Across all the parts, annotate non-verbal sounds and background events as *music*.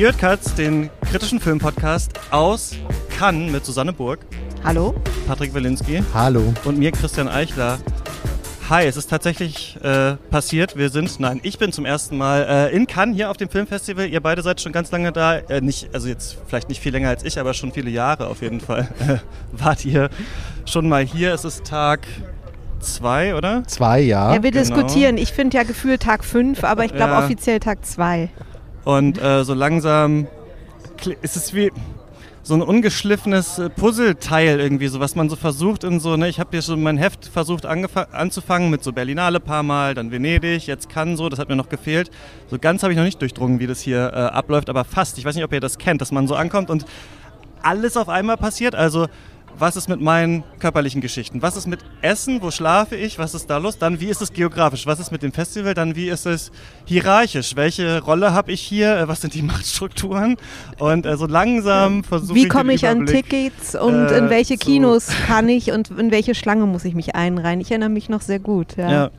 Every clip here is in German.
Ihr hört Katz, den kritischen Filmpodcast aus Cannes mit Susanne Burg, Hallo? Patrick Wilinski Hallo. und mir Christian Eichler. Hi, es ist tatsächlich äh, passiert. Wir sind, nein, ich bin zum ersten Mal äh, in Cannes hier auf dem Filmfestival. Ihr beide seid schon ganz lange da. Äh, nicht, also jetzt vielleicht nicht viel länger als ich, aber schon viele Jahre auf jeden Fall. Äh, wart ihr schon mal hier? Es ist Tag zwei, oder? Zwei, ja. Ja, wir genau. diskutieren. Ich finde ja gefühlt Tag 5, aber ich glaube Ja. offiziell Tag 2. Und äh, so langsam ist es wie so ein ungeschliffenes äh, Puzzleteil irgendwie, so was man so versucht in so, ne, ich habe hier schon mein Heft versucht anzufangen mit so Berlinale paar Mal, dann Venedig, jetzt kann so, das hat mir noch gefehlt. So ganz habe ich noch nicht durchdrungen, wie das hier äh, abläuft, aber fast. Ich weiß nicht, ob ihr das kennt, dass man so ankommt und alles auf einmal passiert. Also was ist mit meinen körperlichen Geschichten? Was ist mit Essen? Wo schlafe ich? Was ist da los? Dann, wie ist es geografisch? Was ist mit dem Festival? Dann, wie ist es hierarchisch? Welche Rolle habe ich hier? Äh, Was sind die *laughs* Machtstrukturen? Und äh, so langsam versuche ich Wie komme ich an Tickets und äh, in welche Kinos kann ich und in welche Schlange muss ich mich einreihen? Ich erinnere mich noch sehr gut. Ja. Ja,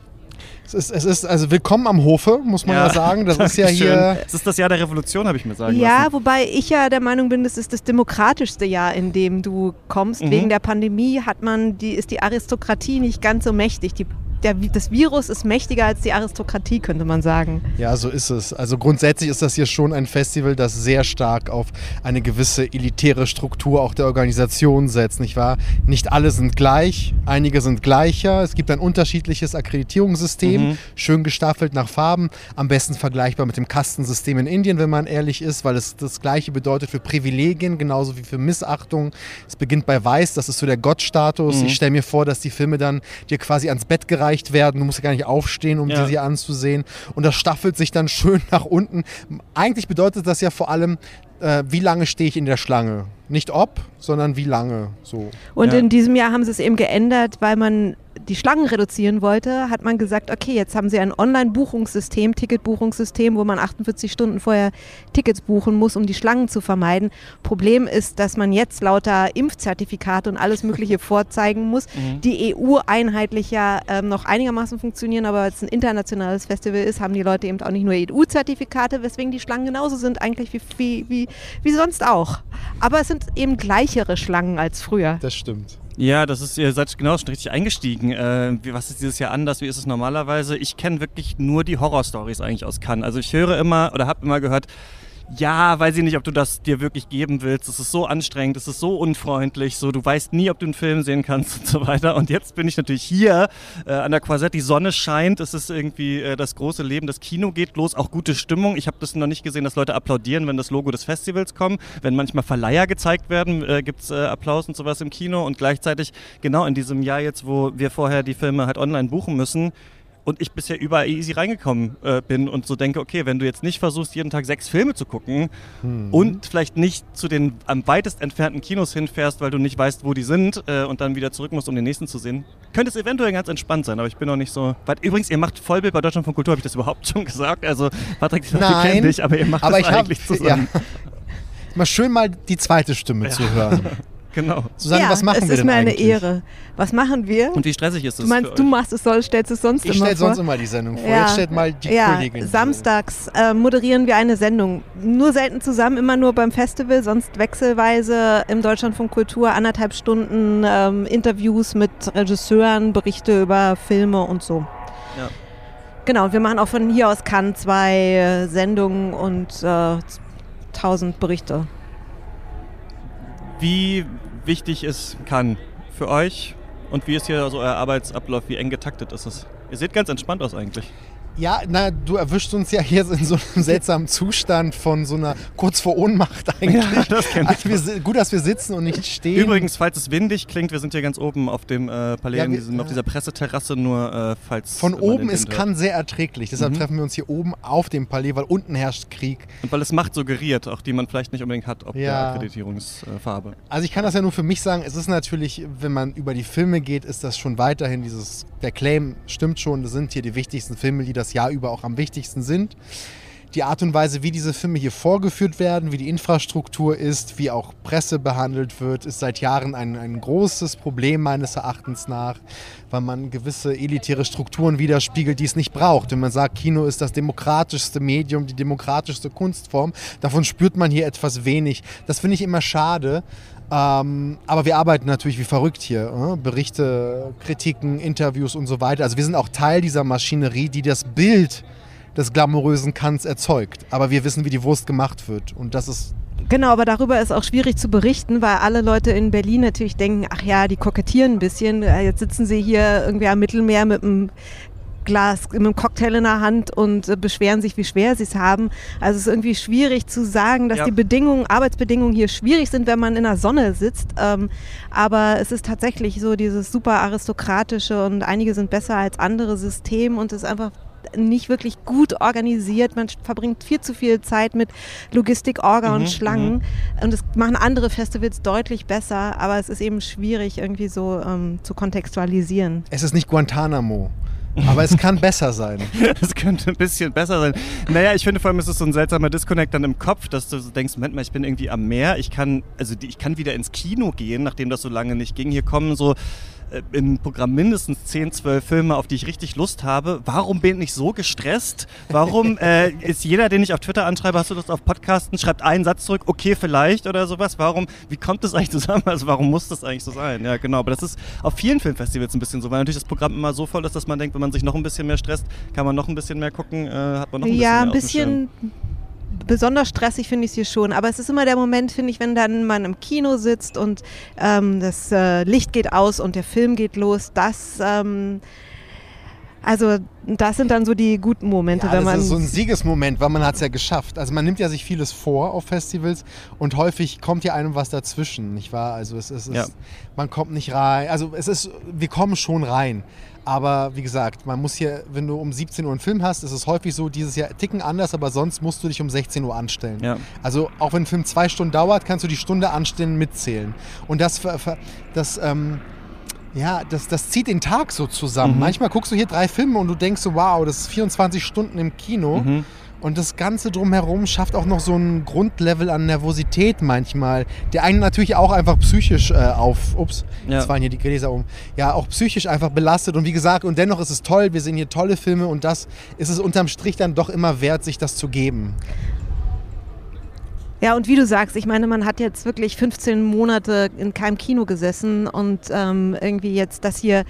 Es ist, es ist also willkommen am Hofe, muss man ja, sagen. Das *laughs* ist ja hier. Es ist das Jahr der Revolution, habe ich mir sagen Ja, lassen. wobei ich ja der Meinung bin, das ist das demokratischste Jahr, in dem du kommst. Mhm. Wegen der Pandemie hat man die, ist die Aristokratie nicht ganz so mächtig. Die, der, das Virus ist mächtiger als die Aristokratie, könnte man sagen. Ja, so ist es. Also grundsätzlich ist das hier schon ein Festival, das sehr stark auf eine gewisse elitäre Struktur auch der Organisation setzt, nicht wahr? Nicht alle sind gleich, einige sind gleicher. Es gibt ein unterschiedliches Akkreditierungssystem, Mhm. schön gestaffelt nach Farben, am besten vergleichbar mit dem Kastensystem in Indien, wenn man ehrlich ist, weil es das gleiche bedeutet für Privilegien, genauso wie für Missachtung. Es beginnt bei Weiß, das ist so der Gottstatus. Mhm. Ich stelle mir vor, dass die Filme dann dir quasi ans Bett gereicht werden. Du musst ja gar nicht aufstehen, um Ja. sie anzusehen. Und das staffelt sich dann *laughs* schön nach unten. Eigentlich bedeutet das ja vor allem, äh, wie lange stehe ich in der Schlange? Nicht ob, sondern wie lange. So. Und Ja. in diesem Jahr haben sie es eben geändert, weil man die Schlangen reduzieren wollte, hat man gesagt, okay, jetzt haben sie ein Online-Buchungssystem, Ticketbuchungssystem, wo man 48 Stunden vorher Tickets buchen muss, um die Schlangen zu vermeiden. Problem ist, dass man jetzt lauter Impfzertifikate und alles Mögliche *laughs* vorzeigen muss, Mhm. die EU-einheitlich ja ähm, noch einigermaßen funktionieren, aber weil es ein internationales Festival ist, haben die Leute eben auch nicht nur EU-Zertifikate, weswegen die Schlangen genauso sind eigentlich wie, wie, wie, wie sonst auch. Aber es sind eben gleichere Schlangen als früher. Das stimmt. Ja, das ist, ihr seid genau schon richtig eingestiegen. Äh, wie, was ist dieses Jahr anders? Wie ist es normalerweise? Ich kenne wirklich nur die Horrorstories eigentlich aus Cannes. Also ich höre immer oder habe immer gehört, ja, weiß ich nicht, ob du das dir wirklich geben willst. Es ist so anstrengend, es ist so unfreundlich, so du weißt nie, ob du einen Film sehen kannst *laughs* und so weiter. Und jetzt bin ich natürlich hier äh, an der Quasette, die Sonne scheint, es ist irgendwie äh, das große Leben, das Kino geht los, auch gute Stimmung. Ich habe das noch nicht gesehen, dass Leute applaudieren, wenn das Logo des Festivals kommt. Wenn manchmal Verleiher gezeigt werden, äh, gibt es äh, Applaus und sowas im Kino. Und gleichzeitig, genau in diesem Jahr jetzt, wo wir vorher die Filme halt online buchen müssen, und ich bisher überall easy reingekommen äh, bin und so denke, okay, wenn du jetzt nicht versuchst, jeden Tag sechs Filme zu gucken und vielleicht nicht zu den am weitest entfernten Kinos hinfährst, weil du nicht weißt, wo die sind äh, und dann wieder zurück musst, um den nächsten zu sehen, könnte es eventuell ganz entspannt sein, aber ich bin noch nicht so weit. Übrigens, ihr macht Vollbild bei Deutschland von Kultur, habe ich das überhaupt *laughs* schon gesagt? Also, Patrick, ich kenne dich, aber ihr macht aber das ich hab- eigentlich zusammen. Ja. Mal schön mal die zweite Stimme zu hören. *laughs* Genau. Susanne, ja, was machen es wir ist denn mir eine? Ehre. Was machen wir? Und wie stressig ist Du das meinst, für du euch? machst es, soll, stellst es sonst Ich immer stelle vor? sonst immer die Sendung vor. Ja. Jetzt stellt mal die ja, Kollegin. samstags äh, moderieren wir eine Sendung. Nur selten zusammen, immer nur beim Festival, sonst wechselweise im Deutschlandfunk Kultur anderthalb Stunden ähm, Interviews mit Regisseuren, Berichte über Filme und so. Ja. Genau, wir machen auch von hier aus Cannes zwei äh, Sendungen und äh, tausend Berichte. Wie wichtig ist kann für euch und wie ist hier so euer Arbeitsablauf, wie eng getaktet ist es? Ihr seht ganz entspannt aus eigentlich. Ja, na, du erwischst uns ja hier in so einem seltsamen Zustand von so einer kurz vor Ohnmacht *laughs* eigentlich. Ja, das kenn ich. also wir, gut, dass wir sitzen und nicht stehen. Übrigens, falls es windig klingt, wir sind hier ganz oben auf dem äh, Palais, Ja, wir- diesem, auf ja. dieser Presseterrasse, nur äh, falls von oben ist hört. kann sehr erträglich. Deshalb Mhm. treffen wir uns hier oben auf dem Palais, weil unten herrscht Krieg. Und weil es Macht suggeriert, auch die man vielleicht nicht unbedingt hat, ob der Ja. Akkreditierungsfarbe. Also ich kann das ja nur für mich sagen, es ist natürlich, wenn man über die Filme geht, ist das schon weiterhin dieses, der Claim stimmt schon, das sind hier die wichtigsten Filme, die das Jahr über auch am wichtigsten sind. die Art und Weise, wie diese Filme hier vorgeführt werden, wie die Infrastruktur ist, wie auch Presse behandelt wird, ist seit Jahren ein, ein großes Problem meines Erachtens nach, weil man gewisse elitäre Strukturen widerspiegelt, die es nicht braucht. Wenn man sagt, Kino ist das demokratischste Medium, die demokratischste Kunstform, davon spürt man hier etwas wenig. Das finde ich immer schade. Ähm, aber wir arbeiten natürlich wie verrückt hier. Äh? Berichte, Kritiken, Interviews und so weiter. Also wir sind auch Teil dieser Maschinerie, die das Bild des glamourösen Kants erzeugt. Aber wir wissen, wie die Wurst gemacht wird. Und das ist Genau, aber darüber ist auch schwierig zu berichten, weil alle Leute in Berlin natürlich denken, ach ja, die kokettieren ein bisschen. Äh, jetzt sitzen sie hier irgendwie am Mittelmeer mit einem Glas, mit einem Cocktail in der Hand und äh, beschweren sich, wie schwer sie es haben. Also es ist irgendwie schwierig zu sagen, dass ja. die Bedingungen, Arbeitsbedingungen hier schwierig sind, wenn man in der Sonne sitzt. Ähm, aber es ist tatsächlich so dieses super aristokratische und einige sind besser als andere System und es ist einfach nicht wirklich gut organisiert. Man verbringt viel zu viel Zeit mit Logistik, Orga mhm, und Schlangen. Mhm. Und das machen andere Festivals deutlich besser, aber es ist eben schwierig irgendwie so ähm, zu kontextualisieren. Es ist nicht Guantanamo. Aber es kann besser sein. *laughs* Es könnte ein bisschen besser sein. Naja, ich finde vor allem, ist es so ein seltsamer Disconnect dann im Kopf, dass du denkst, Moment mal, ich bin irgendwie am Meer, ich kann, also ich kann wieder ins Kino gehen, nachdem das so lange nicht ging. Hier kommen so im Programm mindestens 10, 12 Filme, auf die ich richtig Lust habe. Warum bin ich so gestresst? Warum *laughs* äh, ist jeder, den ich auf Twitter anschreibe, hast du Lust auf Podcasten, schreibt einen Satz zurück, okay, vielleicht oder sowas. Warum, wie kommt das eigentlich zusammen? Also warum muss das eigentlich so sein? Ja, genau. Aber das ist auf vielen Filmfestivals ein bisschen so, weil natürlich das Programm immer so voll ist, dass man denkt, wenn man sich noch ein bisschen mehr stresst, kann man noch ein bisschen mehr gucken, äh, hat man noch ein bisschen ja, mehr ein bisschen besonders stressig finde ich es hier schon. Aber es ist immer der Moment, finde ich, wenn dann man im Kino sitzt und ähm, das äh, Licht geht aus und der Film geht los. Das, ähm, also das sind dann so die guten Momente, ja, wenn man. Das ist so ein Siegesmoment, weil man hat es ja geschafft. Also man nimmt ja sich vieles vor auf Festivals und häufig kommt ja einem was dazwischen, nicht wahr? Also es, es ist, ja. man kommt nicht rein. Also es ist, wir kommen schon rein. Aber wie gesagt, man muss hier, wenn du um 17 Uhr einen Film hast, ist es häufig so, dieses Jahr ticken anders, aber sonst musst du dich um 16 Uhr anstellen. Ja. Also auch wenn ein Film zwei Stunden dauert, kannst du die Stunde anstellen mitzählen. Und das, das ähm, ja, das, das zieht den Tag so zusammen. Mhm. Manchmal guckst du hier drei Filme und du denkst so, wow, das ist 24 Stunden im Kino. Mhm. Und das Ganze drumherum schafft auch noch so ein Grundlevel an Nervosität manchmal, der einen natürlich auch einfach psychisch äh, auf, ups, ja. jetzt fallen hier die Gläser um, ja, auch psychisch einfach belastet. Und wie gesagt, und dennoch ist es toll, wir sehen hier tolle Filme und das ist es unterm Strich dann doch immer wert, sich das zu geben. Ja, und wie du sagst, ich meine, man hat jetzt wirklich 15 Monate in keinem Kino gesessen und ähm, irgendwie jetzt das hier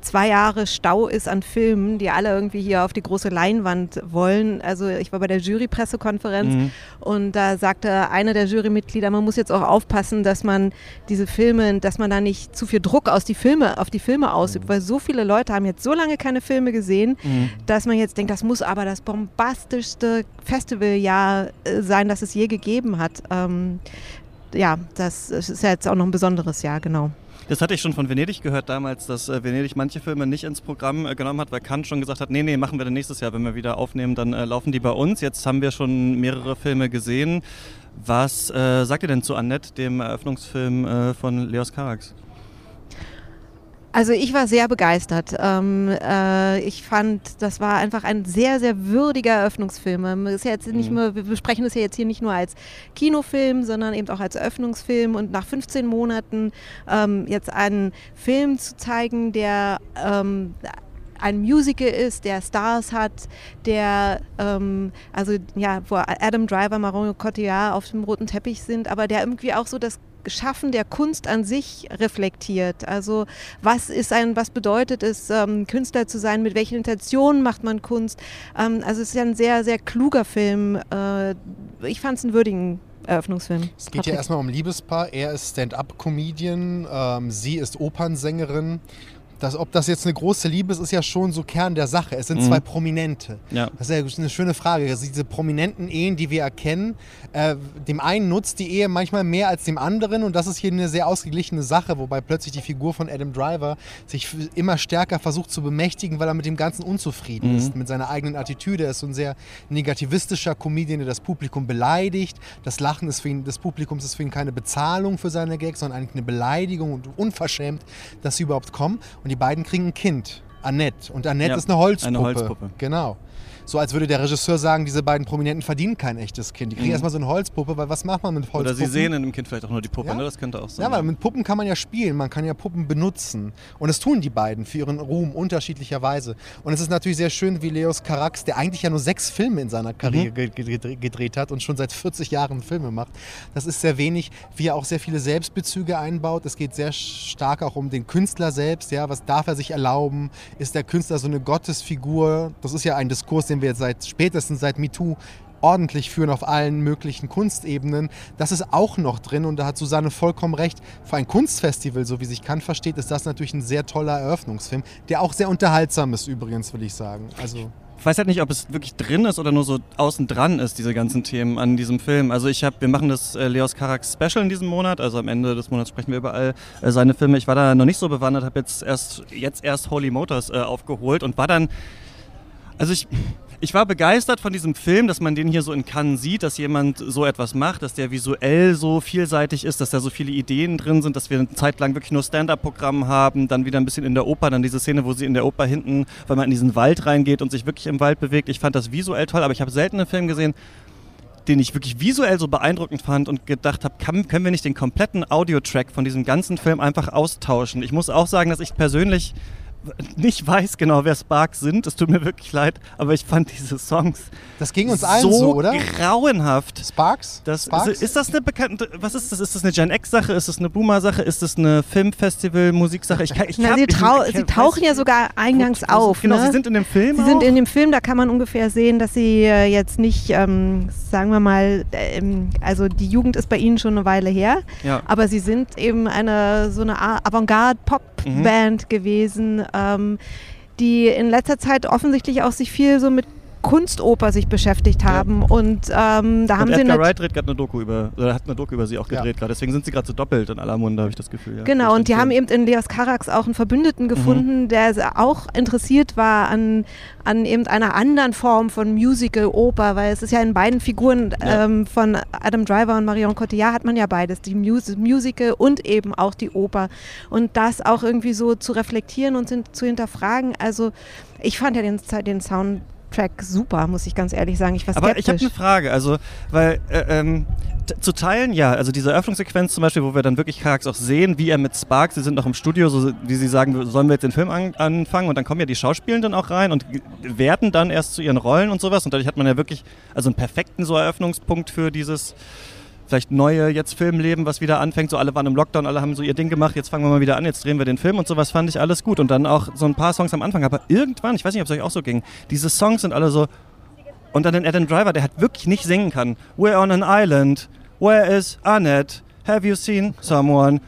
zwei Jahre Stau ist an Filmen, die alle irgendwie hier auf die große Leinwand wollen. Also ich war bei der Jury-Pressekonferenz mhm. und da sagte eine der Jurymitglieder, man muss jetzt auch aufpassen, dass man diese Filme, dass man da nicht zu viel Druck aus die Filme, auf die Filme ausübt, mhm. weil so viele Leute haben jetzt so lange keine Filme gesehen, mhm. dass man jetzt denkt, das muss aber das bombastischste Festivaljahr äh, sein, das es je gegeben hat. Ähm, ja, das ist ja jetzt auch noch ein besonderes Jahr, genau. Das hatte ich schon von Venedig gehört damals, dass äh, Venedig manche Filme nicht ins Programm äh, genommen hat, weil Kant schon gesagt hat, nee, nee, machen wir dann nächstes Jahr, wenn wir wieder aufnehmen, dann äh, laufen die bei uns. Jetzt haben wir schon mehrere Filme gesehen. Was äh, sagt ihr denn zu Annette, dem Eröffnungsfilm äh, von Leos Carax? Also ich war sehr begeistert. Ähm, äh, ich fand, das war einfach ein sehr, sehr würdiger Eröffnungsfilm. Ist ja jetzt nicht nur, wir besprechen das ja jetzt hier nicht nur als Kinofilm, sondern eben auch als Eröffnungsfilm. Und nach 15 Monaten ähm, jetzt einen Film zu zeigen, der ähm, ein Musical ist, der Stars hat, der, ähm, also ja, wo Adam Driver, Marion Cotillard auf dem roten Teppich sind, aber der irgendwie auch so das Schaffen der Kunst an sich reflektiert. Also was ist ein, was bedeutet es, ähm, Künstler zu sein, mit welchen Intentionen macht man Kunst? Ähm, also es ist ja ein sehr, sehr kluger Film. Äh, ich fand es einen würdigen Eröffnungsfilm. Es geht ja erstmal um Liebespaar. Er ist Stand-up-Comedian, ähm, sie ist Opernsängerin das, ob das jetzt eine große Liebe ist, ist ja schon so Kern der Sache. Es sind mhm. zwei Prominente. Ja. Das ist ja eine schöne Frage. Also diese prominenten Ehen, die wir erkennen, äh, dem einen nutzt die Ehe manchmal mehr als dem anderen und das ist hier eine sehr ausgeglichene Sache, wobei plötzlich die Figur von Adam Driver sich immer stärker versucht zu bemächtigen, weil er mit dem Ganzen unzufrieden mhm. ist, mit seiner eigenen Attitüde. Er ist so ein sehr negativistischer Comedian, der das Publikum beleidigt. Das Lachen ist für ihn, des Publikums ist für ihn keine Bezahlung für seine Gags, sondern eigentlich eine Beleidigung und unverschämt, dass sie überhaupt kommen. Und die beiden kriegen ein Kind. Annette. Und Annette Ja, ist eine Holzpuppe. eine Holzpuppe. Genau. So als würde der Regisseur sagen, diese beiden Prominenten verdienen kein echtes Kind. Die kriegen Mhm. erstmal so eine Holzpuppe, weil was macht man mit Holzpuppen? Oder sie sehen in dem Kind vielleicht auch nur die Puppe, Ja. ne? Das könnte auch sein. Ja, weil mit Puppen kann man ja spielen, man kann ja Puppen benutzen. Und das tun die beiden für ihren Ruhm unterschiedlicherweise. Und es ist natürlich sehr schön, wie Leos Carax, der eigentlich ja nur sechs Filme in seiner Karriere ge- gedreht hat und schon seit 40 Jahren Filme macht. Das ist sehr wenig, wie er auch sehr viele Selbstbezüge einbaut. Es geht sehr stark auch um den Künstler selbst. Ja, was darf er sich erlauben? Ist der Künstler so eine Gottesfigur? Das ist ja ein Diskurs, den wir jetzt seit spätestens seit MeToo ordentlich führen auf allen möglichen Kunstebenen. Das ist auch noch drin und da hat Susanne vollkommen recht. Für ein Kunstfestival, so wie sich Kant versteht, ist das natürlich ein sehr toller Eröffnungsfilm, der auch sehr unterhaltsam ist übrigens, will ich sagen. Also Ich weiß halt nicht, ob es wirklich drin ist oder nur so außen dran ist, diese ganzen Themen an diesem Film. Also ich habe, wir machen das äh, Leos Carax Special in diesem Monat, also am Ende des Monats sprechen wir über all äh, seine Filme. Ich war da noch nicht so bewandert, habe jetzt erst, jetzt erst Holy Motors äh, aufgeholt und war dann, also ich, ich war begeistert von diesem Film, dass man den hier so in Cannes sieht, dass jemand so etwas macht, dass der visuell so vielseitig ist, dass da so viele Ideen drin sind, dass wir eine Zeit lang wirklich nur Stand-Up-Programm haben, dann wieder ein bisschen in der Oper, dann diese Szene, wo sie in der Oper hinten, weil man in diesen Wald reingeht und sich wirklich im Wald bewegt. Ich fand das visuell toll, aber ich habe selten einen Film gesehen, den ich wirklich visuell so beeindruckend fand und gedacht habe, können wir nicht den kompletten Audiotrack von diesem ganzen Film einfach austauschen? Ich muss auch sagen, dass ich persönlich nicht weiß genau, wer Sparks sind. Es tut mir wirklich leid, aber ich fand diese Songs das ging uns allen so, so, oder? grauenhaft. Sparks? Das, Sparks? ist, ist das eine bekannte, was ist das? Ist das eine Gen X-Sache? Ist das eine Boomer-Sache? Ist das eine Filmfestival-Musik-Sache? Ich, kann- ich Na, hab- sie, ich- trau ich- sie tauchen ja sogar eingangs wo- auf. Genau, ne? sie sind in dem Film Sie sind auch? in dem Film, da kann man ungefähr sehen, dass sie äh, jetzt nicht, ähm, sagen wir mal, ähm, also die Jugend ist bei ihnen schon eine Weile her, ja. aber sie sind eben eine so eine Art Avantgarde-Pop-Band gewesen, ähm, die in letzter Zeit offensichtlich auch sich viel so mit Kunstoper sich beschäftigt haben und ähm, da haben und sie Edgar Wright dreht gerade eine Doku über, oder hat eine Doku über sie auch Ja. gedreht gerade. Deswegen sind sie gerade so doppelt in aller Munde, habe ich das Gefühl. Ja, Genau, und die haben eben in Leos Carax auch einen Verbündeten Mhm. gefunden, der se- auch interessiert war an, an eben einer anderen Form von Musical-Oper, weil es ist ja in beiden Figuren Ja. ähm, von Adam Driver und Marion Cotillard hat man ja beides, die Mus Musical und eben auch die Oper. Und das auch irgendwie so zu reflektieren und zu hinterfragen. Also ich fand ja den, den Soundtrack super, muss ich ganz ehrlich sagen. Ich war Aber ich habe skeptisch. eine Frage, also, weil äh, ähm, zu teilen, ja, also diese Eröffnungssequenz zum Beispiel, wo wir dann wirklich Karax auch sehen, wie er mit Sparks, sie sind noch im Studio, so wie sie sagen, sollen wir jetzt den Film an, anfangen und dann kommen ja die Schauspielenden auch rein und werden dann erst zu ihren Rollen und sowas und dadurch hat man ja wirklich, also einen perfekten so Eröffnungspunkt für dieses vielleicht neue jetzt Filmleben, was wieder anfängt. So alle waren im Lockdown, alle haben so ihr Ding gemacht, jetzt fangen wir mal wieder an, jetzt drehen wir den Film und sowas fand ich alles gut. Und dann auch so ein paar Songs am Anfang. Aber irgendwann, ich weiß nicht, ob es euch auch so ging, diese Songs sind alle so. Und dann den Adam Driver, der halt wirklich nicht singen kann. We're on an island. Where is Annette? Have you seen someone?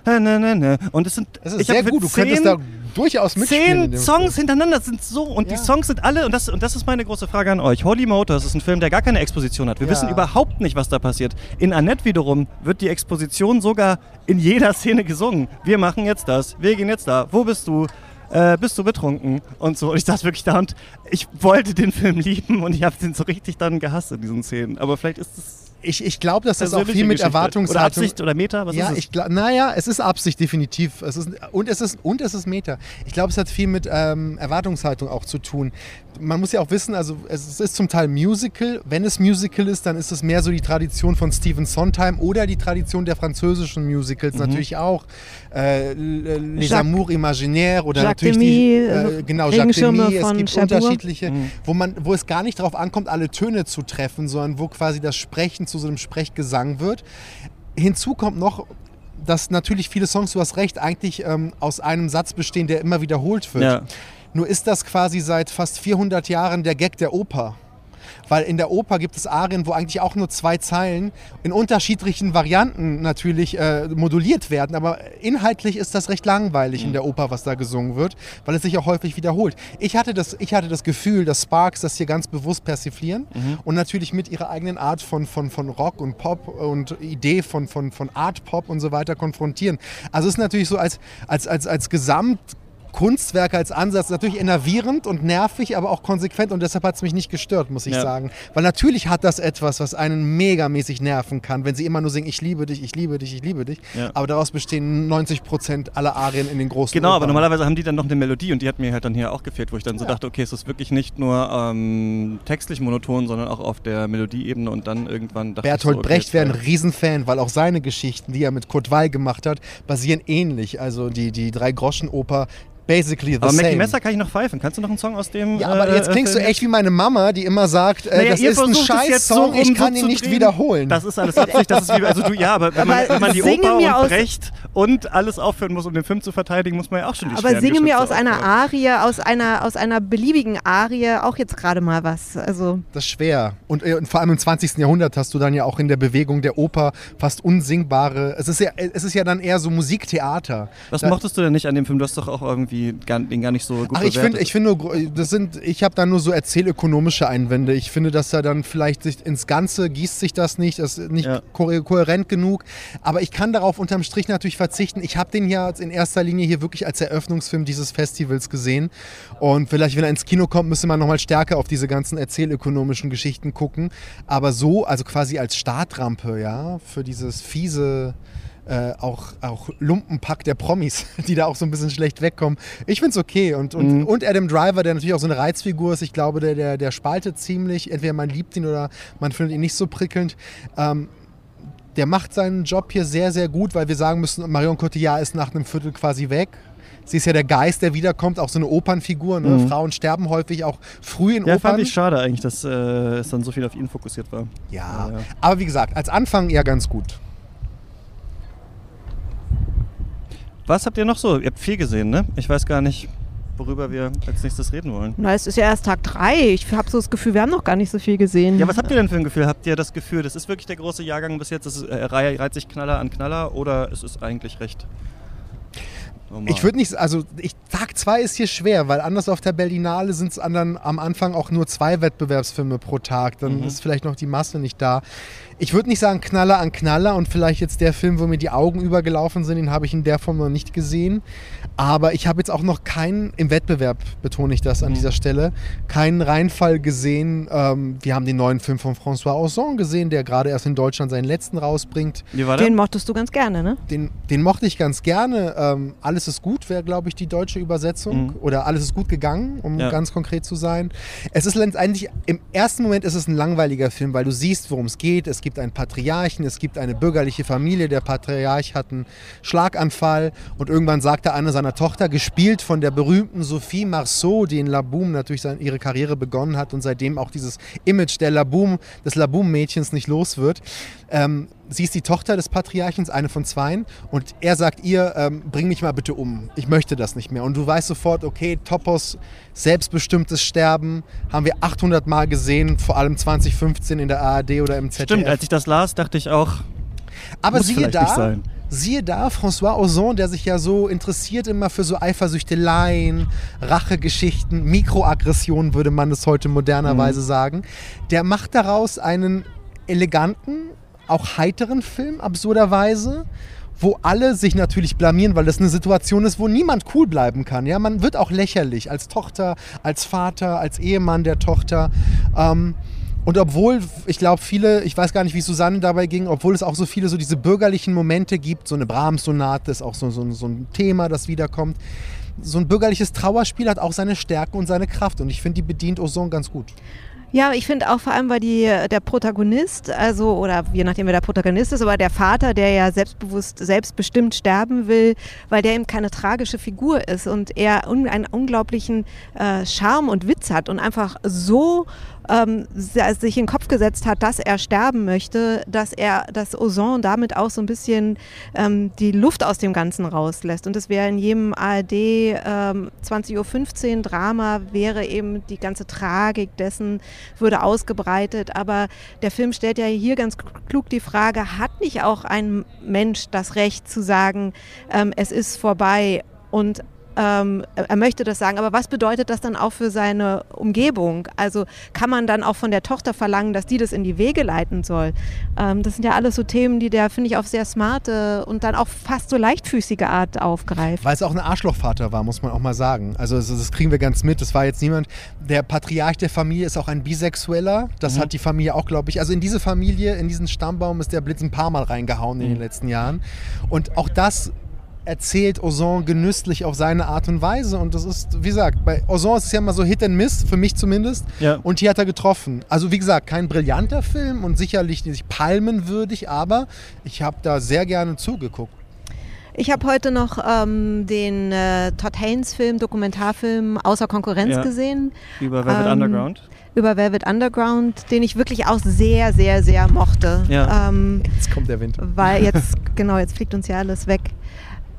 Und es sind. Das ist sehr gut, du könntest da durchaus mitspielen. Zehn Songs Film. hintereinander sind so und die Ja. Songs sind alle und das, und das ist meine große Frage an euch. Holy Motors ist ein Film, der gar keine Exposition hat. Wir Ja. wissen überhaupt nicht, was da passiert. In Annette wiederum wird die Exposition sogar in jeder Szene gesungen. Wir machen jetzt das, wir gehen jetzt da. Wo bist du? Äh, bist du betrunken? Und so. Und ich saß wirklich da und ich wollte den Film *laughs* lieben und ich habe den so richtig dann gehasst in diesen Szenen. Aber vielleicht ist es Ich, ich glaube, dass das auch viel mit Geschichte. Oder Erwartungshaltung... Absicht oder Meta? Was ja, ist es? ich glaube, naja, es ist Absicht definitiv. Es ist, und, es ist, und es ist Meta. Ich glaube, es hat viel mit ähm, Erwartungshaltung auch zu tun. Man muss ja auch wissen, also es ist zum Teil Musical. Wenn es Musical ist, dann ist es mehr so die Tradition von Stephen Sondheim oder die Tradition der französischen Musicals Mhm. natürlich auch. Äh, Les Jacques- Amours Imaginaires oder Jacques natürlich die, Demy, äh, genau, Jacques Demy. Es von gibt Cherbourg. unterschiedliche, Mhm. wo, man, wo es gar nicht darauf ankommt, alle Töne zu treffen, sondern wo quasi das Sprechen zu so einem Sprechgesang wird. Hinzu kommt noch, dass natürlich viele Songs, du hast recht, eigentlich ähm, aus einem Satz bestehen, der immer wiederholt wird. Ja. Nur ist das quasi seit fast 400 Jahren der Gag der Oper. Weil in der Oper gibt es Arien, wo eigentlich auch nur zwei Zeilen in unterschiedlichen Varianten natürlich äh, moduliert werden. Aber inhaltlich ist das recht langweilig in der Oper, was da gesungen wird, weil es sich auch häufig wiederholt. Ich hatte das, ich hatte das Gefühl, dass Sparks das hier ganz bewusst persiflieren und natürlich mit ihrer eigenen Art von, von, von Rock und Pop und Idee von, von, von Art Pop und so weiter konfrontieren. Also es ist natürlich so als, als, als, als Gesamt Kunstwerk als Ansatz. Natürlich enervierend und nervig, aber auch konsequent und deshalb hat es mich nicht gestört, muss ich Ja. sagen. Weil natürlich hat das etwas, was einen megamäßig nerven kann, wenn sie immer nur singen, ich liebe dich, ich liebe dich, ich liebe dich. Ja. Aber daraus bestehen 90 Prozent aller Arien in den großen Genau, aber Opern. normalerweise haben die dann noch eine Melodie und die hat mir halt dann hier auch gefehlt, wo ich dann so dachte, okay, es ist wirklich nicht nur ähm, textlich monoton, sondern auch auf der Melodieebene und dann irgendwann dachte Bertolt ich so, okay, Brecht wäre ein. Riesenfan, weil auch seine Geschichten, die er mit Kurt Weil gemacht hat, basieren ähnlich. Also die, die Drei-Groschen-Oper, basically the Aber same. Mackie Messer kann ich noch pfeifen. Kannst du noch einen Song aus dem ja, aber äh, jetzt klingst du Film? echt wie meine Mama, die immer sagt, äh, Naja, das ist ein es jetzt so Scheiß-Song, ich kann so ihn nicht wiederholen. Das ist alles absichtlich, das ist wie, also du, ja, aber wenn man, Aber wenn man die singe Oper mir und Brecht und alles aufhören muss, um den Film zu verteidigen, muss man ja auch schon die Aber singe mir aus einer. Arie, aus einer, aus einer beliebigen Arie auch jetzt gerade mal was. Also Das ist schwer. Und, äh, und vor allem im 20. Jahrhundert hast du dann ja auch in der Bewegung der Oper fast unsingbare. Es ist ja, es ist ja dann eher so Musiktheater. Was Da- mochtest du denn nicht an dem Film? Du hast doch auch irgendwie gar, den gar nicht so gut Ach, ich finde, ich finde, nur das sind, ich habe da nur so erzählökonomische Einwände. Ich finde, dass da dann vielleicht sich ins Ganze gießt sich das nicht, das ist nicht Ja. kohä- kohärent genug. Aber ich kann darauf unterm Strich natürlich verzichten. Ich habe den ja in erster Linie hier wirklich als Eröffnungsfilm dieses Festivals gesehen. Und vielleicht, wenn er ins Kino kommt, müsste man nochmal stärker auf diese ganzen erzählökonomischen Geschichten gucken. Aber so, also quasi als Startrampe, ja, für dieses fiese äh, auch, auch Lumpenpack der Promis, *laughs* die da auch so ein bisschen schlecht wegkommen. Ich finde es okay. Und, und, Mhm. und Adam Driver, der natürlich auch so eine Reizfigur ist, ich glaube, der, der, der spaltet ziemlich. Entweder man liebt ihn oder man findet ihn nicht so prickelnd. Ähm, der macht seinen Job hier sehr, sehr gut, weil wir sagen müssen, Marion Cotillard ist nach einem Viertel quasi weg. Sie ist ja der Geist, der wiederkommt, auch so eine Opernfigur. Ne? Mhm. Frauen sterben häufig auch früh in ja, Opern. fand ich schade eigentlich, dass äh, es dann so viel auf ihn fokussiert war. ja. Ja, ja. aber wie gesagt, als Anfang eher ganz gut. Was habt ihr noch so? Ihr habt viel gesehen, ne? Ich weiß gar nicht, worüber wir als nächstes reden wollen. na, es ist ja erst Tag drei. Ich habe so das Gefühl, wir haben noch gar nicht so viel gesehen. Ja, was habt ihr denn für ein Gefühl? Habt ihr das Gefühl, das ist wirklich der große Jahrgang bis jetzt? Es ist, äh, rei- reiht sich Knaller an Knaller oder es ist eigentlich recht normal? Ich würde nicht, also ich, Tag 2 ist hier schwer, weil anders auf der Berlinale sind es am Anfang auch nur zwei Wettbewerbsfilme pro Tag. Dann Mhm. ist vielleicht noch die Masse nicht da. Ich würde nicht sagen Knaller an Knaller und vielleicht jetzt der Film, wo mir die Augen übergelaufen sind, den habe ich in der Form noch nicht gesehen. Aber ich habe jetzt auch noch keinen, im Wettbewerb betone ich das an Mhm. dieser Stelle, keinen Reinfall gesehen. Ähm, wir haben den neuen Film von François Ozon gesehen, der gerade erst in Deutschland seinen letzten rausbringt. Wie war der? Den mochtest du ganz gerne, ne? Den, den mochte ich ganz gerne. Ähm, Alles ist gut wäre, glaube ich, die deutsche Übersetzung. Mhm. Oder Alles ist gut gegangen, um Ja. ganz konkret zu sein. Es ist letztendlich, im ersten Moment ist es ein langweiliger Film, weil du siehst, worum es geht. Es gibt einen Patriarchen, es gibt eine bürgerliche Familie. Der Patriarch hat einen Schlaganfall und irgendwann sagt er einer seiner Tochter, gespielt von der berühmten Sophie Marceau, die in Laboum natürlich seine, ihre Karriere begonnen hat und seitdem auch dieses Image der Laboum, des Laboum-Mädchens nicht los wird. Ähm, sie ist die Tochter des Patriarchens, eine von zweien, und er sagt ihr, ähm, bring mich mal bitte um, ich möchte das nicht mehr. Und du weißt sofort, okay, Topos, selbstbestimmtes Sterben, haben wir 800 Mal gesehen, vor allem 2015 in der ARD oder im ZDF. Stimmt, als ich das las, dachte ich auch, Aber muss siehe da, nicht sein. siehe da, François Ozon, der sich ja so interessiert immer für so Eifersüchteleien, Rachegeschichten, Mikroaggressionen, würde man es heute modernerweise Mhm. sagen, der macht daraus einen eleganten, auch heiteren Film, absurderweise wo alle sich natürlich blamieren, weil das eine Situation ist, wo niemand cool bleiben kann. Ja, man wird auch lächerlich als Tochter, als Vater, als Ehemann der Tochter. Ähm, und obwohl, ich glaube, viele, ich weiß gar nicht, wie Susanne dabei ging, obwohl es auch so viele so diese bürgerlichen Momente gibt, so eine Brahms-Sonate ist auch so, so, so ein Thema, das wiederkommt. So ein bürgerliches Trauerspiel hat auch seine Stärken und seine Kraft und ich finde, die bedient Ozon ganz gut. Ja, ich finde auch vor allem, weil die, der Protagonist, also, oder je nachdem, wer der Protagonist ist, aber der Vater, der ja selbstbewusst, selbstbestimmt sterben will, weil der eben keine tragische Figur ist und er un einen unglaublichen äh, Charme und Witz hat und einfach so ähm, sich in den Kopf gesetzt hat, dass er sterben möchte, dass er, dass Ozon damit auch so ein bisschen ähm, die Luft aus dem Ganzen rauslässt. Und es wäre in jedem ARD ähm, 20.15 Uhr Drama, wäre eben die ganze Tragik dessen, würde ausgebreitet. Aber der Film stellt ja hier ganz klug die Frage, hat nicht auch ein Mensch das Recht zu sagen, ähm, es ist vorbei und ähm, er möchte das sagen, aber was bedeutet das dann auch für seine Umgebung? Also kann man dann auch von der Tochter verlangen, dass die das in die Wege leiten soll? Ähm, das sind ja alles so Themen, die der, finde ich, auf sehr smarte und dann auch fast so leichtfüßige Art aufgreift. Weil es auch ein Arschlochvater war, muss man auch mal sagen. Also das, das kriegen wir ganz mit. Das war jetzt niemand, der Patriarch der Familie ist auch ein Bisexueller. Das mhm. hat die Familie auch, glaube ich. Also in diese Familie, in diesen Stammbaum ist der Blitz ein paar Mal reingehauen in den mhm. letzten Jahren. Und auch das erzählt Ozon genüsslich auf seine Art und Weise. Und das ist, wie gesagt, bei Ozon ist es ja immer so Hit and Miss, für mich zumindest. Ja. Und hier hat er getroffen. Also wie gesagt, kein brillanter Film und sicherlich nicht palmenwürdig, aber ich habe da sehr gerne zugeguckt. Ich habe heute noch ähm, den äh, Todd Haynes-Film, Dokumentarfilm Außer Konkurrenz ja. gesehen. Über Velvet ähm, Underground über Velvet Underground, den ich wirklich auch sehr, sehr, sehr mochte. Ja. Ähm, jetzt kommt der Wind. Weil *laughs* jetzt, genau, jetzt fliegt uns ja alles weg.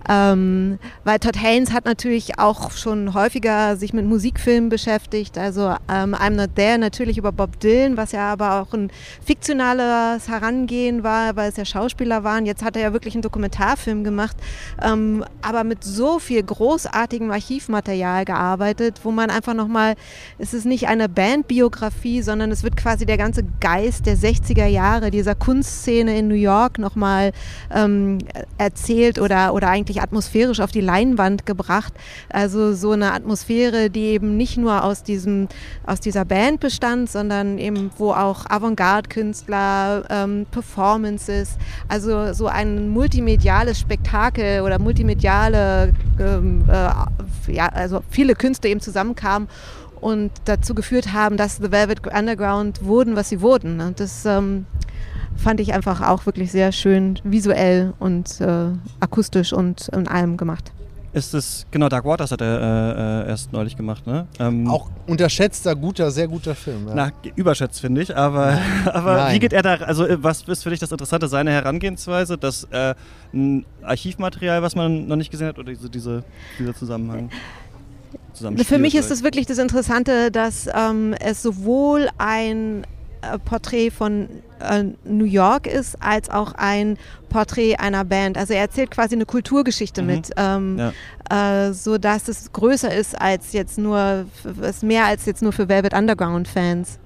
Ähm, weil Todd Haynes hat natürlich auch schon häufiger sich mit Musikfilmen beschäftigt. Also ähm, I'm Not There natürlich über Bob Dylan, was ja aber auch ein fiktionales Herangehen war, weil es ja Schauspieler waren. Jetzt hat er ja wirklich einen Dokumentarfilm gemacht, ähm, aber mit so viel großartigem Archivmaterial gearbeitet, wo man einfach nochmal, es ist nicht eine Bandbiografie, sondern es wird quasi der ganze Geist der 60er Jahre, dieser Kunstszene in New York nochmal ähm, erzählt oder, oder eigentlich wirklich atmosphärisch auf die Leinwand gebracht. Also so eine Atmosphäre, die eben nicht nur aus, diesem, aus dieser Band bestand, sondern eben wo auch Avantgarde-Künstler, ähm, Performances, also so ein multimediales Spektakel oder multimediale, ähm, äh, ja, also viele Künstler eben zusammenkamen und dazu geführt haben, dass The Velvet Underground wurden, was sie wurden. Und das ähm, fand ich einfach auch wirklich sehr schön visuell und äh, akustisch und in allem gemacht. Ist es, genau, Dark Waters hat er äh, äh, erst neulich gemacht, ne? Ähm, auch unterschätzter, guter, sehr guter Film. Ja. Na, überschätzt finde ich, aber, *laughs* aber wie geht er da, also äh, was ist für dich das Interessante, seine Herangehensweise, das äh, ein Archivmaterial, was man noch nicht gesehen hat, oder diese, diese, dieser Zusammenhang? Für mich ist es wirklich das Interessante, dass ähm, es sowohl ein Porträt von äh, New York ist, als auch ein Porträt einer Band. Also er erzählt quasi eine Kulturgeschichte mhm. mit, ähm, ja. äh, so dass es größer ist als jetzt nur, es mehr als jetzt nur für Velvet Underground Fans.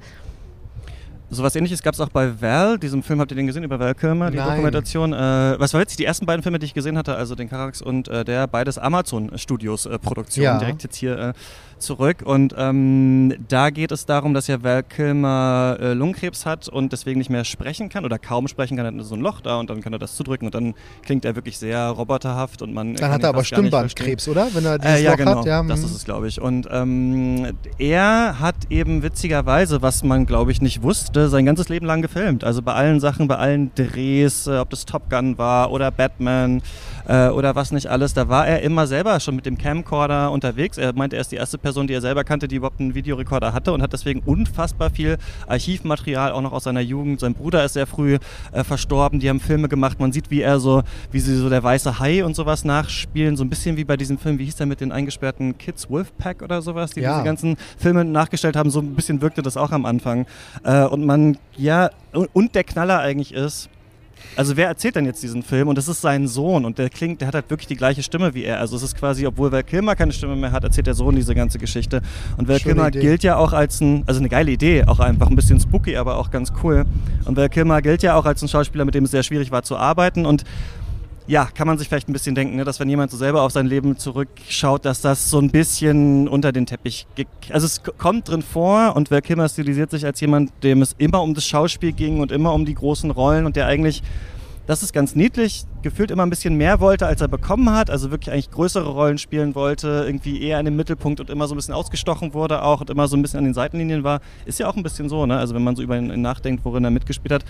Sowas ähnliches gab es auch bei Val, diesem Film, habt ihr den gesehen, über Val Kilmer, die Nein. Dokumentation. Äh, was war jetzt die ersten beiden Filme, die ich gesehen hatte, also den Karax und äh, der, beides Amazon-Studios-Produktionen, äh, ja. direkt jetzt hier äh, zurück. Und ähm, da geht es darum, dass ja Val Kilmer äh, Lungenkrebs hat und deswegen nicht mehr sprechen kann oder kaum sprechen kann. Er hat so ein Loch da und dann kann er das zudrücken und dann klingt er wirklich sehr roboterhaft und man. Dann hat er aber Stimmbandkrebs, oder? Wenn er dieses äh, ja, Loch genau. hat. Ja, das mhm. ist es, glaube ich. Und ähm, er hat eben witzigerweise, was man, glaube ich, nicht wusste, sein ganzes Leben lang gefilmt. Also bei allen Sachen, bei allen Drehs, äh, ob das Top Gun war oder Batman äh, oder was nicht alles, da war er immer selber schon mit dem Camcorder unterwegs. Er meinte, er ist die erste Person, die er selber kannte, die überhaupt einen Videorekorder hatte und hat deswegen unfassbar viel Archivmaterial auch noch aus seiner Jugend. Sein Bruder ist sehr früh äh, verstorben, die haben Filme gemacht. Man sieht, wie er so, wie sie so der weiße Hai und sowas nachspielen. So ein bisschen wie bei diesem Film, wie hieß der mit den eingesperrten Kids, Wolfpack oder sowas, die ja. diese ganzen Filme nachgestellt haben. So ein bisschen wirkte das auch am Anfang. Äh, und man, ja, und der Knaller eigentlich ist, also wer erzählt denn jetzt diesen Film? Und das ist sein Sohn und der klingt, der hat halt wirklich die gleiche Stimme wie er. Also es ist quasi, obwohl Val Kilmer keine Stimme mehr hat, erzählt der Sohn diese ganze Geschichte. Und Val Kilmer Idee. gilt ja auch als ein, also eine geile Idee, auch einfach ein bisschen spooky, aber auch ganz cool. Und Val Kilmer gilt ja auch als ein Schauspieler, mit dem es sehr schwierig war zu arbeiten und ja, kann man sich vielleicht ein bisschen denken, ne, dass wenn jemand so selber auf sein Leben zurückschaut, dass das so ein bisschen unter den Teppich geht. Also es kommt drin vor und Val Kilmer stilisiert sich als jemand, dem es immer um das Schauspiel ging und immer um die großen Rollen und der eigentlich das ist ganz niedlich, gefühlt immer ein bisschen mehr wollte, als er bekommen hat, also wirklich eigentlich größere Rollen spielen wollte, irgendwie eher in den Mittelpunkt und immer so ein bisschen ausgestochen wurde auch und immer so ein bisschen an den Seitenlinien war. Ist ja auch ein bisschen so, ne? also wenn man so über ihn nachdenkt, worin er mitgespielt hat.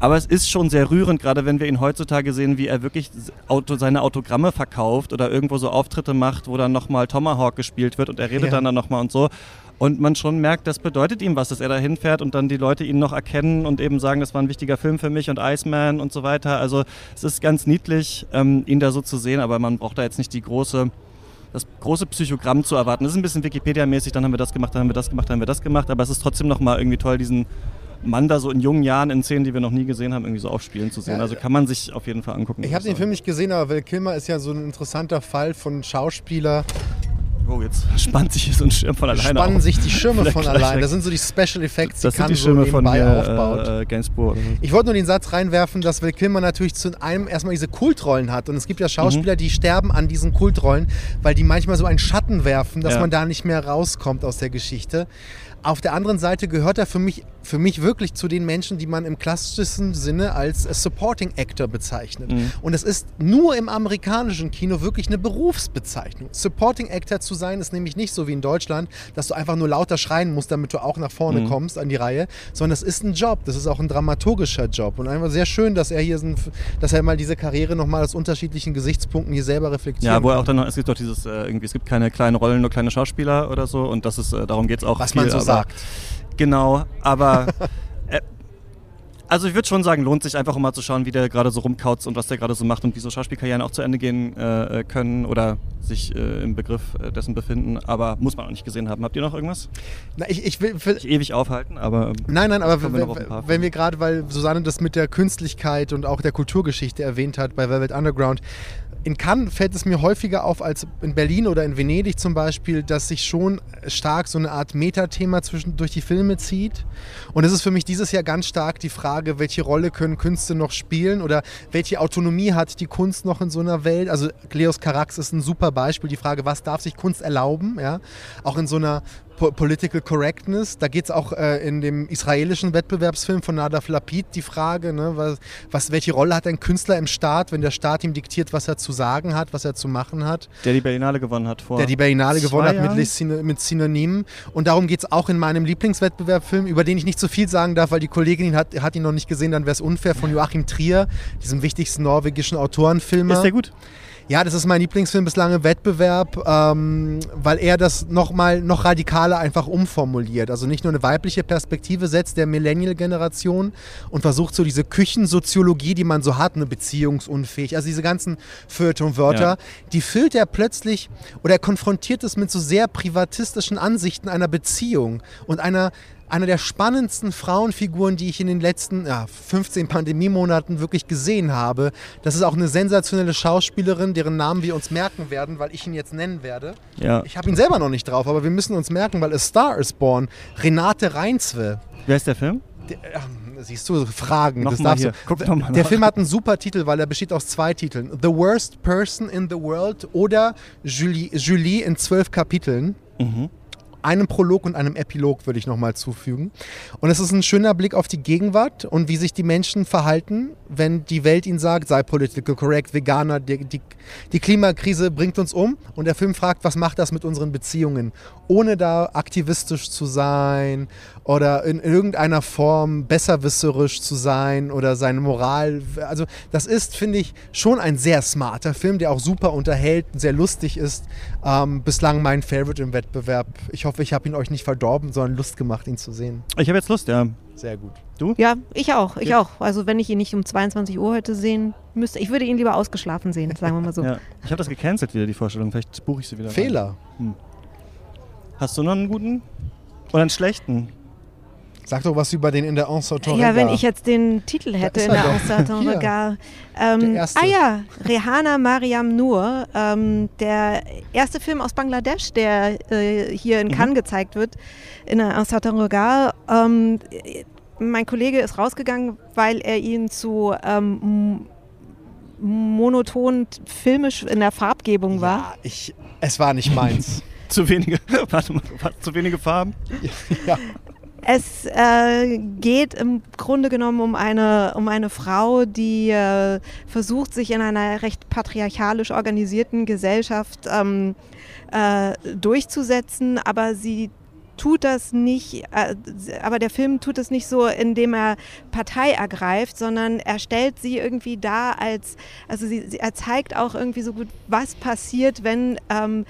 Aber es ist schon sehr rührend, gerade wenn wir ihn heutzutage sehen, wie er wirklich Auto, seine Autogramme verkauft oder irgendwo so Auftritte macht, wo dann nochmal Tomahawk gespielt wird und er redet ja. dann, dann nochmal und so. Und man schon merkt, das bedeutet ihm was, dass er da hinfährt und dann die Leute ihn noch erkennen und eben sagen, das war ein wichtiger Film für mich und Iceman und so weiter. Also es ist ganz niedlich, ähm, ihn da so zu sehen, aber man braucht da jetzt nicht die große das große Psychogramm zu erwarten. Das ist ein bisschen Wikipedia-mäßig, dann haben wir das gemacht, dann haben wir das gemacht, dann haben wir das gemacht, aber es ist trotzdem nochmal irgendwie toll, diesen Mann da so in jungen Jahren in Szenen, die wir noch nie gesehen haben, irgendwie so aufspielen zu sehen. Also kann man sich auf jeden Fall angucken. Ich habe den Film nicht gesehen, aber Will Kilmer ist ja so ein interessanter Fall von Schauspieler, Oh, jetzt *laughs* spannt sich hier so ein Schirm von alleine Spannen auf. sich die Schirme von gleich allein. weg. Das sind so die Special Effects, die Das sind Kann die so Schirme von aufbaut. äh, Gainsbourg. Ich wollte nur den Satz reinwerfen, dass Will Kilmer natürlich zu einem erstmal diese Kultrollen hat. Und es gibt ja Schauspieler, die sterben an diesen Kultrollen, weil die manchmal so einen Schatten werfen, dass Ja. man da nicht mehr rauskommt aus der Geschichte. Auf der anderen Seite gehört er für mich, für mich wirklich zu den Menschen, die man im klassischsten Sinne als Supporting Actor bezeichnet. Mhm. Und es ist nur im amerikanischen Kino wirklich eine Berufsbezeichnung. Supporting Actor zu sein ist nämlich nicht so wie in Deutschland, dass du einfach nur lauter schreien musst, damit du auch nach vorne Mhm. kommst an die Reihe, sondern es ist ein Job. Das ist auch ein dramaturgischer Job. Und einfach sehr schön, dass er hier, ein, dass er mal diese Karriere nochmal aus unterschiedlichen Gesichtspunkten hier selber reflektiert. Ja, wo er auch dann noch, es gibt doch dieses, äh, irgendwie, es gibt keine kleinen Rollen, nur kleine Schauspieler oder so und das ist, äh, darum geht es auch Was viel, man so aber, sagt. Genau, aber *laughs* äh, also ich würde schon sagen, lohnt sich einfach um mal zu schauen, wie der gerade so rumkaut und was der gerade so macht und wie so Schauspielkarrieren auch zu Ende gehen äh, äh, können oder sich äh, im Begriff äh, dessen befinden, aber muss man auch nicht gesehen haben. Habt ihr noch irgendwas? Na, ich, ich will, Nicht ewig aufhalten, aber Nein, nein, aber wir wenn wir gerade, weil Susanne das mit der Künstlichkeit und auch der Kulturgeschichte erwähnt hat bei Velvet Underground, in Cannes fällt es mir häufiger auf als in Berlin oder in Venedig zum Beispiel, dass sich schon stark so eine Art Metathema durch die Filme zieht. Und es ist für mich dieses Jahr ganz stark die Frage, welche Rolle können Künste noch spielen oder welche Autonomie hat die Kunst noch in so einer Welt? Also Cleos Carax ist ein super Beispiel. Die Frage, was darf sich Kunst erlauben? Ja? Auch in so einer Po- Political Correctness. Da geht es auch äh, in dem israelischen Wettbewerbsfilm von Nadav Lapid die Frage, ne, was, was, welche Rolle hat ein Künstler im Staat, wenn der Staat ihm diktiert, was er zu sagen hat, was er zu machen hat. der die Berlinale gewonnen hat vor. Der die Berlinale gewonnen hat mit, Jahren? Mit Synonymen. Und darum geht es auch in meinem Lieblingswettbewerbfilm, über den ich nicht so viel sagen darf, weil die Kollegin ihn hat, hat ihn noch nicht gesehen, dann wäre es unfair, von Joachim Trier, diesem wichtigsten norwegischen Autorenfilmer. Ist der gut? Ja, das ist mein Lieblingsfilm bislang im Wettbewerb, ähm, weil er das noch mal noch radikaler einfach umformuliert. Also nicht nur eine weibliche Perspektive setzt der Millennial-Generation und versucht so diese Küchensoziologie, die man so hat, eine beziehungsunfähig, also diese ganzen Feuilleton-Wörter, Ja. die füllt er plötzlich oder er konfrontiert es mit so sehr privatistischen Ansichten einer Beziehung und einer einer der spannendsten Frauenfiguren, die ich in den letzten ja, 15 Pandemiemonaten wirklich gesehen habe. Das ist auch eine sensationelle Schauspielerin, deren Namen wir uns merken werden, weil ich ihn jetzt nennen werde. Ja. Ich habe ihn selber noch nicht drauf, aber wir müssen uns merken, weil A Star is Born, Renate Reinswe. Wer ist der Film? Der, ach, siehst du, Fragen. Noch das darfst. Guck noch mal Der. Film hat einen super Titel, weil er besteht aus zwei Titeln. The Worst Person in the World oder Julie, Julie in zwölf Kapiteln Mhm. Einem Prolog und einem Epilog würde ich nochmal zufügen. Und es ist ein schöner Blick auf die Gegenwart und wie sich die Menschen verhalten, wenn die Welt ihnen sagt, sei political correct, Veganer, die, die, die Klimakrise bringt uns um. Und der Film fragt, was macht das mit unseren Beziehungen? Ohne da aktivistisch zu sein oder in irgendeiner Form besserwisserisch zu sein oder seine Moral. Also das ist, finde ich, schon ein sehr smarter Film, der auch super unterhält, sehr lustig ist. Ähm, bislang mein Favorite im Wettbewerb. Ich hoffe, ich habe ihn euch nicht verdorben, sondern Lust gemacht, ihn zu sehen. Ich habe jetzt Lust, ja. Sehr gut. Ja, ich auch, ich Ja. auch. Also wenn ich ihn nicht um 22 Uhr heute sehen müsste, ich würde ihn lieber ausgeschlafen sehen, sagen wir mal so. *laughs* ja. Ich habe das gecancelt wieder, die Vorstellung. Vielleicht buche ich sie wieder. rein. Fehler. Hast du noch einen guten? Oder einen schlechten? Sag doch was über den in der Ensemble. Ja, wenn ich jetzt den Titel hätte in er der. Ensemble Ähm, erste. ah ja, Rehana Mariam Noor, ähm, der erste Film aus Bangladesch, der äh, hier in Mhm. Cannes gezeigt wird, in der Ensemble. Ähm, mein Kollege ist rausgegangen, weil er ihn zu ähm, monoton filmisch in der Farbgebung war. Ja, ich, es war nicht meins. *laughs* Zu wenige, *laughs* warte mal, zu wenige Farben? ja. Es äh, geht im Grunde genommen um eine, um eine Frau, die äh, versucht, sich in einer recht patriarchalisch organisierten Gesellschaft ähm, äh, durchzusetzen, aber sie tut das nicht, äh, aber der Film tut es nicht so, indem er Partei ergreift, sondern er stellt sie irgendwie dar als, also sie, er zeigt auch irgendwie so gut, was passiert, wenn ähm,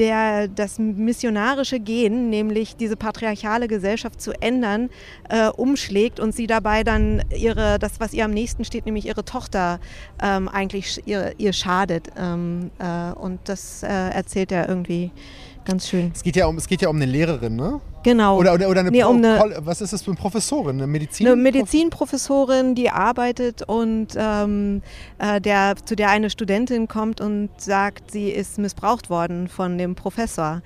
der, das missionarische Gen, nämlich diese patriarchale Gesellschaft zu ändern, äh, umschlägt und sie dabei dann ihre, das, was ihr am nächsten steht, nämlich ihre Tochter, ähm, eigentlich ihr, ihr schadet. Ähm, äh, und das äh, erzählt er irgendwie ganz schön. Es geht ja um, es geht ja um eine Lehrerin, ne? Genau. Oder, oder, oder eine, Nee, um eine- was ist das für eine Professorin? Eine Medizin? eine Medizinprofessorin, die arbeitet und ähm, äh, der, zu der eine Studentin kommt und sagt, sie ist missbraucht worden von dem Professor.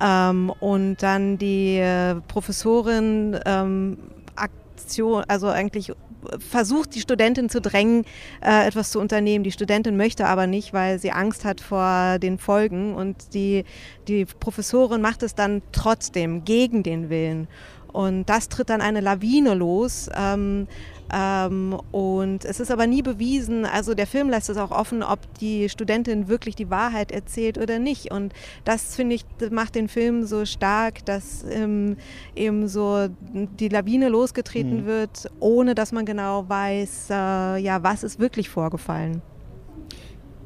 Ähm, und dann die äh, Professorin ähm, Aktion, also eigentlich versucht, die Studentin zu drängen, äh, etwas zu unternehmen. Die Studentin möchte aber nicht, weil sie Angst hat vor den Folgen. Und die, die Professorin macht es dann trotzdem gegen den Willen. Und das tritt dann eine Lawine los. Ähm, ähm, und es ist aber nie bewiesen, also der Film lässt es auch offen, ob die Studentin wirklich die Wahrheit erzählt oder nicht. Und das finde ich, macht den Film so stark, dass ähm, eben so die Lawine losgetreten Mhm. wird, ohne dass man genau weiß, äh, ja, was ist wirklich vorgefallen.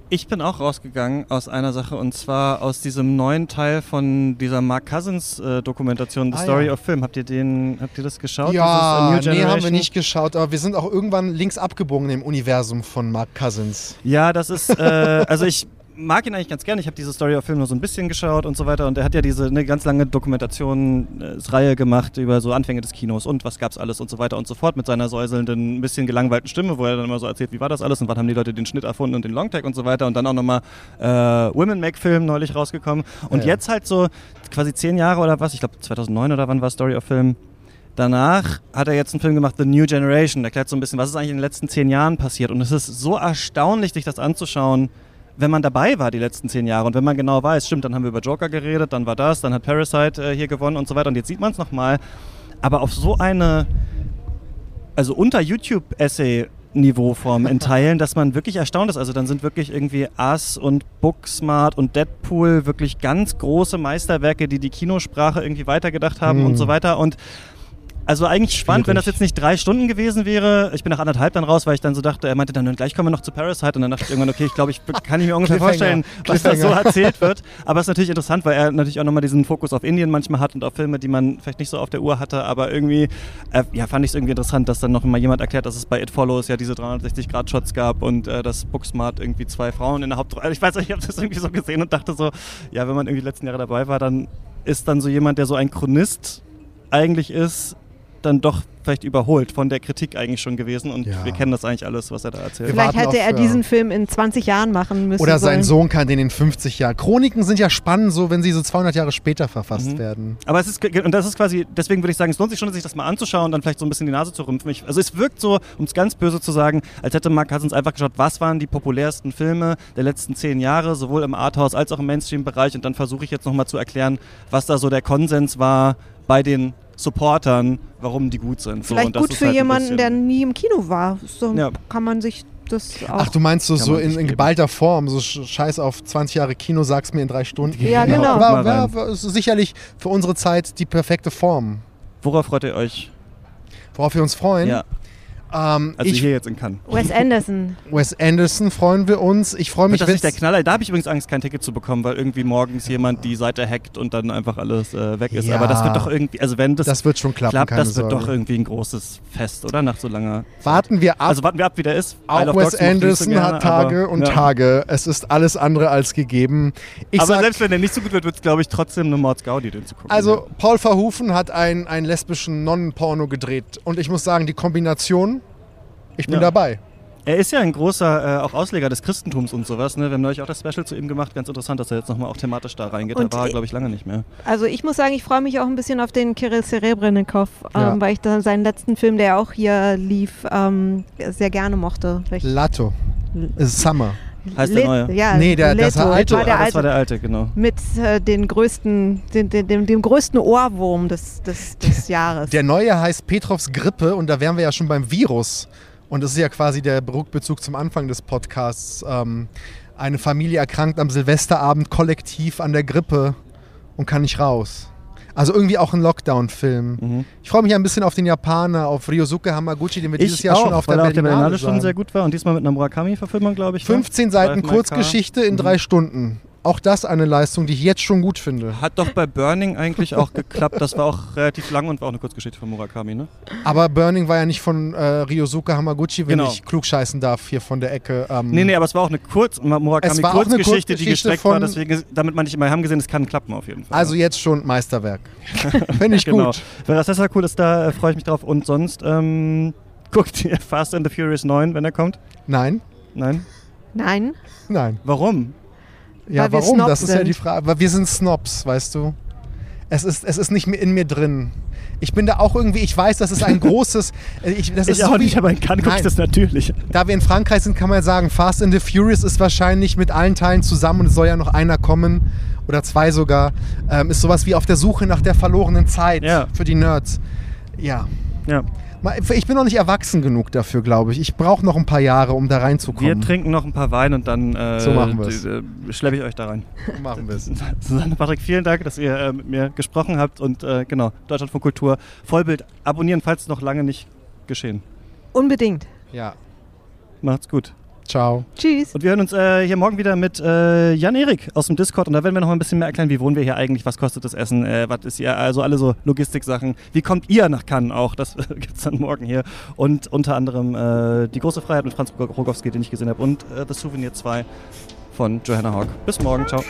Ich bin auch rausgegangen aus einer Sache und zwar aus diesem neuen Teil von dieser Mark Cousins äh, Dokumentation The Ah, Story ja. of Film. Habt ihr den, habt ihr das geschaut? ja, A New nee, haben wir nicht geschaut, aber wir sind auch irgendwann links abgebogen im Universum von Mark Cousins. Ja, das ist, äh, also ich mag ihn eigentlich ganz gerne. Ich habe diese Story of Film nur so ein bisschen geschaut und so weiter. Und er hat ja diese eine ganz lange Dokumentationsreihe gemacht über so Anfänge des Kinos und was gab's alles und so weiter und so fort mit seiner säuselnden, ein bisschen gelangweilten Stimme, wo er dann immer so erzählt, wie war das alles und wann haben die Leute den Schnitt erfunden und den Longtake und so weiter. Und dann auch nochmal äh, Women Make Film neulich rausgekommen. Und Ja. jetzt halt so quasi zehn Jahre oder was, ich glaube 2009 oder wann war Story of Film. Danach hat er jetzt einen Film gemacht, The New Generation. Der erklärt so ein bisschen, was ist eigentlich in den letzten zehn Jahren passiert. Und es ist so erstaunlich, sich das anzuschauen, wenn man dabei war die letzten zehn Jahre und wenn man genau weiß, stimmt, dann haben wir über Joker geredet, dann war das, dann hat Parasite äh, hier gewonnen und so weiter. Und jetzt sieht man es nochmal. Aber auf so eine, also unter YouTube-Essay-Niveauform in *laughs* Teilen, dass man wirklich erstaunt ist. Also dann sind wirklich irgendwie Us und Booksmart und Deadpool wirklich ganz große Meisterwerke, die die Kinosprache irgendwie weitergedacht haben Hm. und so weiter. Und also eigentlich spannend, wenn das Schwierig. jetzt nicht drei Stunden gewesen wäre. Ich bin nach anderthalb dann raus, weil ich dann so dachte, er meinte dann, gleich kommen wir noch zu Parasite. Und dann dachte ich irgendwann, okay, ich glaube, ich kann ich mir ungefähr vorstellen, was da so erzählt wird. *laughs* Aber es ist natürlich interessant, weil er natürlich auch nochmal diesen Fokus auf Indien manchmal hat und auf Filme, die man vielleicht nicht so auf der Uhr hatte. Aber irgendwie, äh, ja, fand ich es irgendwie interessant, dass dann noch mal jemand erklärt, dass es bei It Follows ja diese 360-Grad-Shots gab und äh, dass Booksmart irgendwie zwei Frauen in der Hauptrolle. Ich weiß nicht, ich habe das irgendwie so gesehen und dachte so, ja, wenn man irgendwie die letzten Jahre dabei war, dann ist dann so jemand, der so ein Chronist eigentlich ist, dann doch vielleicht überholt von der Kritik eigentlich schon gewesen und Ja. wir kennen das eigentlich alles, was er da erzählt. Vielleicht hätte er äh, diesen Film in 20 Jahren machen müssen. Oder sein sollen. Sohn kann den in 50 Jahren. Chroniken sind ja spannend, so wenn sie so 200 Jahre später verfasst Mhm. werden. Aber es ist, und das ist quasi, deswegen würde ich sagen, es lohnt sich schon, sich das mal anzuschauen und dann vielleicht so ein bisschen die Nase zu rümpfen. Ich, also es wirkt so, um es ganz böse zu sagen, als hätte Mark Cousins einfach geschaut, was waren die populärsten Filme der letzten zehn Jahre, sowohl im Arthouse als auch im Mainstream-Bereich und dann versuche ich jetzt nochmal zu erklären, was da so der Konsens war bei den Supportern, warum die gut sind. So, Vielleicht und das gut ist für halt jemanden, der nie im Kino war. So Ja. kann man sich das auch. Ach, du meinst so, so in, in geballter Form, so sch- scheiß auf 20 Jahre Kino, sag's mir in drei Stunden. Ja, genau. War, Mal war, war, ist sicherlich für unsere Zeit die perfekte Form. Worauf freut ihr euch? Worauf wir uns freuen. Ja, Ähm, also ich, hier jetzt in Cannes. Wes Anderson. Wes Anderson freuen wir uns. Ich freue Wird mich, das nicht der Knaller? Da habe ich übrigens Angst, kein Ticket zu bekommen, weil irgendwie morgens jemand die Seite hackt und dann einfach alles äh, weg ist. Ja. Aber das wird doch irgendwie, also wenn das, das wird schon klappen, klappt, das wird Sorge. doch irgendwie ein großes Fest, oder? Nach so langer Warten wir ab. Also warten wir ab, wie der ist. Auch Wes Anderson gerne, hat Tage aber, und ja. Tage. Es ist alles andere als gegeben. Ich aber sag, selbst wenn der nicht so gut wird, wird es, glaube ich, trotzdem eine Mords Gaudi, den zu gucken. also Paul Verhoeven hat einen, einen lesbischen Nonnenporno gedreht. Und ich muss sagen, die Kombination, ich bin Ja. dabei. Er ist ja ein großer äh, auch Ausleger des Christentums und sowas. Ne? Wir haben neulich auch das Special zu ihm gemacht. Ganz interessant, dass er jetzt nochmal auch thematisch da reingeht. Und da war er, glaube ich, lange nicht mehr. Also ich muss sagen, ich freue mich auch ein bisschen auf den Kirill Serebrennikov, ähm, Ja. weil ich da seinen letzten Film, der auch hier lief, ähm, sehr gerne mochte. Ist Summer. Heißt der Lit- neue? Ja, Nee, der- das Leto, war alte. war der Ah, das alte. war der alte, genau. mit äh, den größten, den, den, dem, dem größten Ohrwurm des, des, des *laughs* Jahres. Der neue heißt Petrovs Grippe und da wären wir ja schon beim Virus. Und das ist ja quasi der Rückbezug zum Anfang des Podcasts. Ähm, eine Familie erkrankt am Silvesterabend kollektiv an der Grippe und kann nicht raus. Also irgendwie auch ein Lockdown-Film. Mhm. Ich freue mich ein bisschen auf den Japaner, auf Ryosuke Hamaguchi, den wir dieses Jahr schon auf der er auf der Berlinale Berlinale schon sehr gut war und diesmal mit einer Murakami-Verfilmung, glaube ich. ne? 15 Seiten Drive My Kurzgeschichte in Car. drei Mhm. Stunden. Auch das eine Leistung, die ich jetzt schon gut finde. Hat doch bei Burning eigentlich auch geklappt. Das war auch relativ lang und war auch eine Kurzgeschichte von Murakami, ne? Aber Burning war ja nicht von äh, Ryosuke Hamaguchi, wenn Genau. ich klugscheißen darf, hier von der Ecke. Ähm, Nee, nee, aber es war auch eine Kurz Es war auch eine Murakami-Kurzgeschichte, die Kurzgeschichte gestreckt war. Deswegen, damit man nicht immer, wir haben gesehen, es kann klappen auf jeden Fall. Also jetzt schon Meisterwerk. *laughs* Finde ich genau. gut. Wenn das cool ist, da äh, freue ich mich drauf. Und sonst ähm, guckt ihr Fast and the Furious 9, wenn er kommt? Nein, Nein? Nein, nein. Warum? Ja, warum? Das ist ja sind. die Frage. Weil wir sind Snobs, weißt du. Es ist, es ist nicht mehr in mir drin. Ich bin da auch irgendwie, ich weiß, das ist ein *laughs* großes. äh, Ich, das ist Ich so auch wie- nicht, aber in Cannes gucke ich das natürlich. Da wir in Frankreich sind, kann man ja sagen, Fast and the Furious ist wahrscheinlich mit allen Teilen zusammen und es soll ja noch einer kommen oder zwei sogar. Ähm, ist sowas wie auf der Suche nach der verlorenen Zeit Ja. für die Nerds. Ja. Ja. Ich bin noch nicht erwachsen genug dafür, glaube ich. Ich brauche noch ein paar Jahre, um da Wir reinzukommen. trinken noch ein paar Wein und dann äh, So äh, schleppe ich euch da rein. So machen wir es. *laughs* Susanne, Patrick, vielen Dank, dass ihr äh, mit mir gesprochen habt und äh, genau, Deutschland von Kultur, Vollbild abonnieren, falls es noch lange nicht geschehen. unbedingt. Ja. Macht's gut. Ciao. Tschüss. Und wir hören uns äh, hier morgen wieder mit äh, Jan-Erik aus dem Discord und da werden wir noch mal ein bisschen mehr erklären, wie wohnen wir hier eigentlich, was kostet das Essen, äh, was ist hier, also alle so Logistiksachen. Wie kommt ihr nach Cannes auch? Das *laughs* gibt's dann morgen hier. Und unter anderem äh, Die große Freiheit mit Franz Rogowski, den ich gesehen habe und äh, The Souvenir 2 von Johanna Hawk. Bis morgen, ciao.